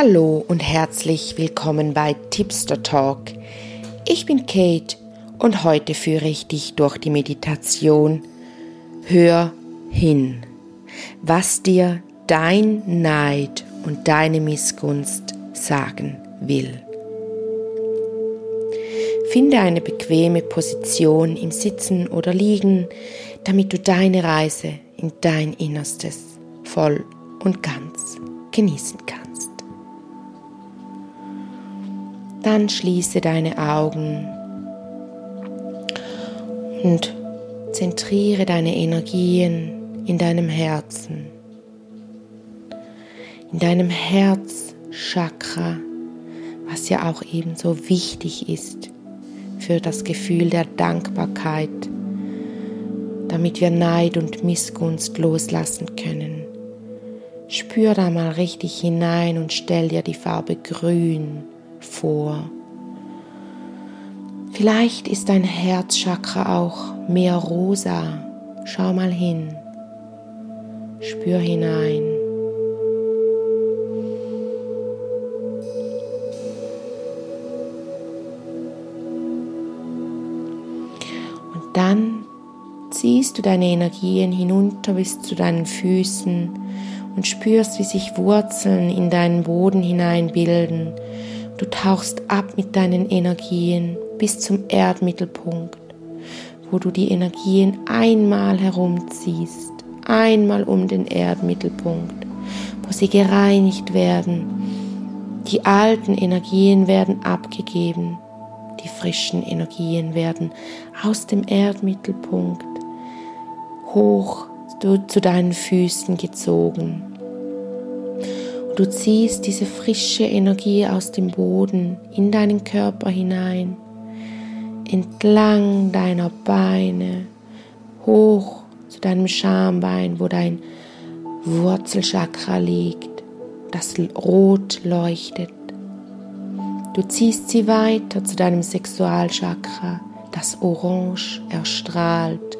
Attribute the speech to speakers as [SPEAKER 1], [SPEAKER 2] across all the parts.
[SPEAKER 1] Hallo und herzlich willkommen bei Tipster Talk. Ich bin Kate und heute führe ich dich durch die Meditation Hör hin, was dir dein Neid und deine Missgunst sagen will. Finde eine bequeme Position im Sitzen oder Liegen, damit du deine Reise in dein Innerstes voll und ganz genießen kannst. Dann schließe deine Augen und zentriere deine Energien in deinem Herzen, in deinem Herzchakra, was ja auch ebenso wichtig ist für das Gefühl der Dankbarkeit, damit wir Neid und Missgunst loslassen können. Spür da mal richtig hinein und stell dir die Farbe grün vor. Vielleicht ist dein Herzchakra auch mehr rosa. Schau mal hin. Spür hinein. Und dann ziehst du deine Energien hinunter bis zu deinen Füßen und spürst, wie sich Wurzeln in deinen Boden hineinbilden Du tauchst ab mit deinen Energien bis zum Erdmittelpunkt, wo du die Energien einmal herumziehst, einmal um den Erdmittelpunkt, wo sie gereinigt werden. Die alten Energien werden abgegeben, die frischen Energien werden aus dem Erdmittelpunkt hoch zu deinen Füßen gezogen. Du ziehst diese frische Energie aus dem Boden in deinen Körper hinein, entlang deiner Beine, hoch zu deinem Schambein, wo dein Wurzelchakra liegt, das rot leuchtet. Du ziehst sie weiter zu deinem Sexualchakra, das orange erstrahlt,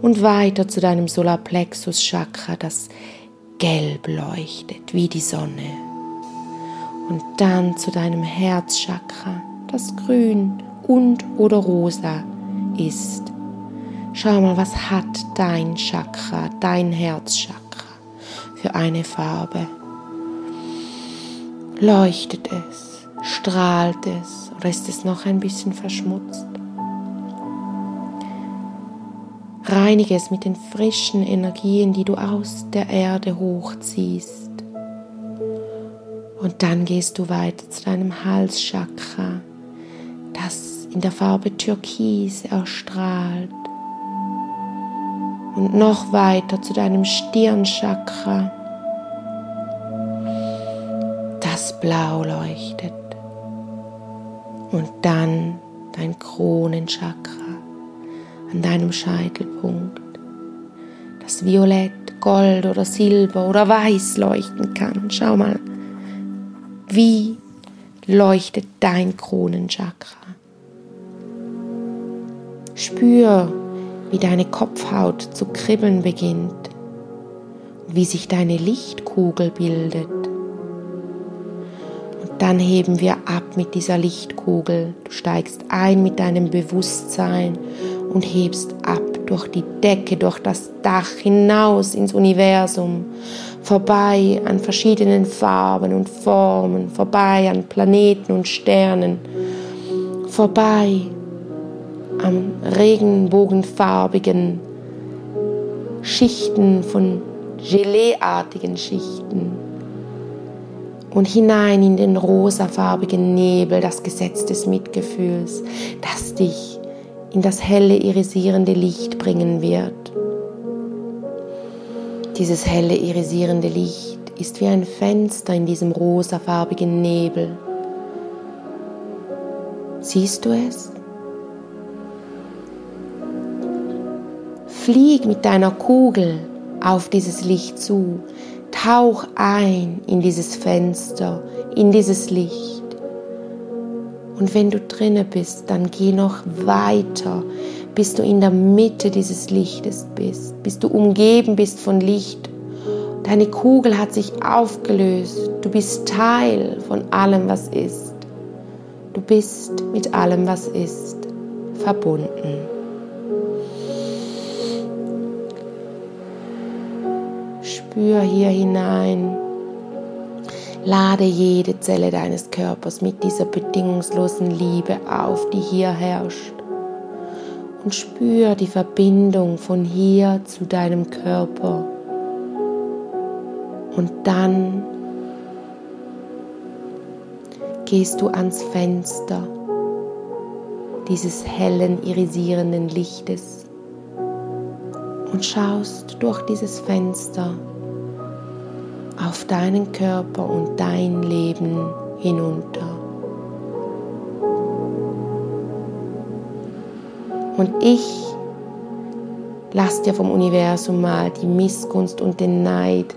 [SPEAKER 1] und weiter zu deinem Solarplexus-Chakra, das gelb leuchtet wie die Sonne. Und dann zu deinem Herzchakra, das grün und oder rosa ist. Schau mal, was hat dein Chakra, dein Herzchakra für eine Farbe? Leuchtet es? Strahlt es? Oder ist es noch ein bisschen verschmutzt? Reinige es mit den frischen Energien, die du aus der Erde hochziehst. Und dann gehst du weiter zu deinem Halschakra, das in der Farbe Türkis erstrahlt. Und noch weiter zu deinem Stirnchakra, das blau leuchtet. Und dann dein Kronenchakra an deinem Scheitelpunkt, das Violett, Gold oder Silber oder Weiß leuchten kann. Schau mal, wie leuchtet dein Kronenchakra. Spür, wie deine Kopfhaut zu kribbeln beginnt wie sich deine Lichtkugel bildet. Und dann heben wir ab mit dieser Lichtkugel. Du steigst ein mit deinem Bewusstsein und hebst ab durch die Decke, durch das Dach hinaus ins Universum, vorbei an verschiedenen Farben und Formen, vorbei an Planeten und Sternen, vorbei am regenbogenfarbigen Schichten von Geleeartigen Schichten und hinein in den rosafarbigen Nebel, das Gesetz des Mitgefühls, das dich in das helle irisierende Licht bringen wird. Dieses helle irisierende Licht ist wie ein Fenster in diesem rosafarbigen Nebel. Siehst du es? Flieg mit deiner Kugel auf dieses Licht zu, tauch ein in dieses Fenster, in dieses Licht. Und wenn du drinne bist, dann geh noch weiter, bis du in der Mitte dieses Lichtes bist, bis du umgeben bist von Licht, Deine Kugel hat sich aufgelöst. Du bist Teil von allem, was ist. Du bist mit allem, was ist, verbunden. Spür hier hinein. Lade jede Zelle deines Körpers mit dieser bedingungslosen Liebe auf, die hier herrscht. Und spür die Verbindung von hier zu deinem Körper. Und dann gehst du ans Fenster dieses hellen, irisierenden Lichtes und schaust durch dieses Fenster auf deinen Körper und dein Leben hinunter. Und ich lass dir vom Universum mal die Missgunst und den Neid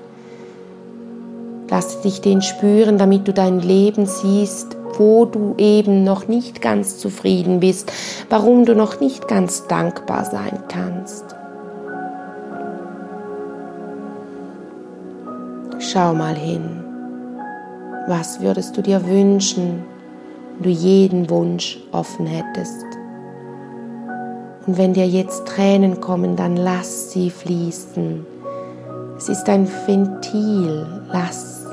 [SPEAKER 1] Lass dich den spüren, damit du dein Leben siehst, wo du eben noch nicht ganz zufrieden bist, warum du noch nicht ganz dankbar sein kannst. Schau mal hin. Was würdest du dir wünschen, wenn du jeden Wunsch offen hättest? Und wenn dir jetzt Tränen kommen, dann lass sie fließen. Es ist ein Ventil. Lass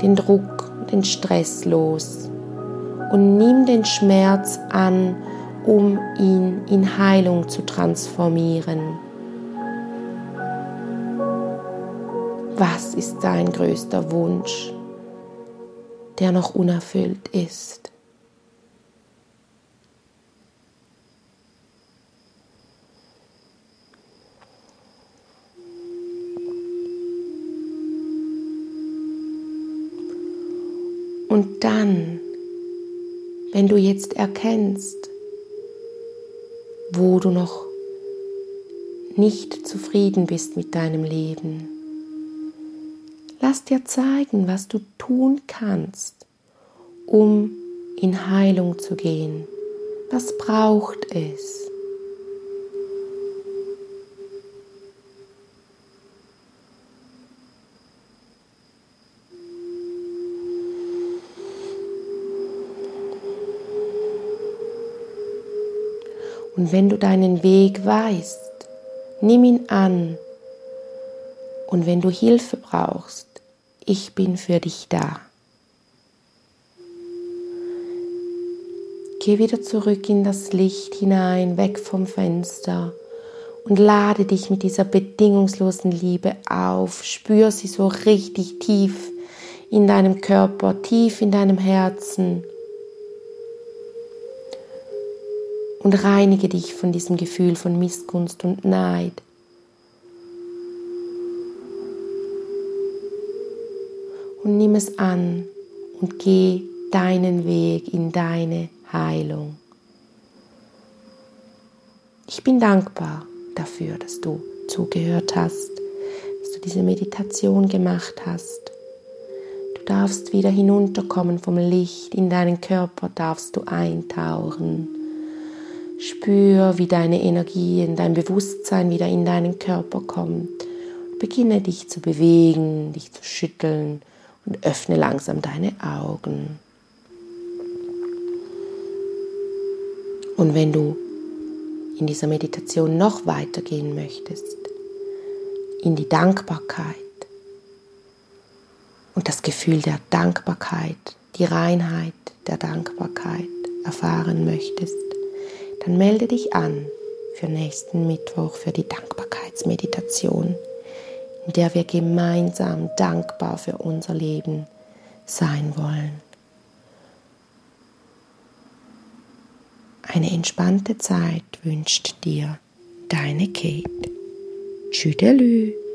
[SPEAKER 1] den Druck, den Stress los und nimm den Schmerz an, um ihn in Heilung zu transformieren. Was ist dein größter Wunsch, der noch unerfüllt ist? Und dann, wenn du jetzt erkennst, wo du noch nicht zufrieden bist mit deinem Leben, lass dir zeigen, was du tun kannst, um in Heilung zu gehen. Was braucht es? Und wenn du deinen Weg weißt, nimm ihn an. Und wenn du Hilfe brauchst, ich bin für dich da. Geh wieder zurück in das Licht hinein, weg vom Fenster und lade dich mit dieser bedingungslosen Liebe auf. Spür sie so richtig tief in deinem Körper, tief in deinem Herzen. und reinige dich von diesem Gefühl von Missgunst und Neid. Und nimm es an und geh deinen Weg in deine Heilung. Ich bin dankbar dafür, dass du zugehört hast, dass du diese Meditation gemacht hast. Du darfst wieder hinunterkommen vom Licht, in deinen Körper darfst du eintauchen. Spür, wie deine Energie in dein Bewusstsein wieder in deinen Körper kommt. Beginne dich zu bewegen, dich zu schütteln und öffne langsam deine Augen. Und wenn du in dieser Meditation noch weitergehen möchtest, in die Dankbarkeit und das Gefühl der Dankbarkeit, die Reinheit der Dankbarkeit erfahren möchtest, dann melde dich an für nächsten Mittwoch für die Dankbarkeitsmeditation, in der wir gemeinsam dankbar für unser Leben sein wollen. Eine entspannte Zeit wünscht dir deine Kate. Tschüdelü.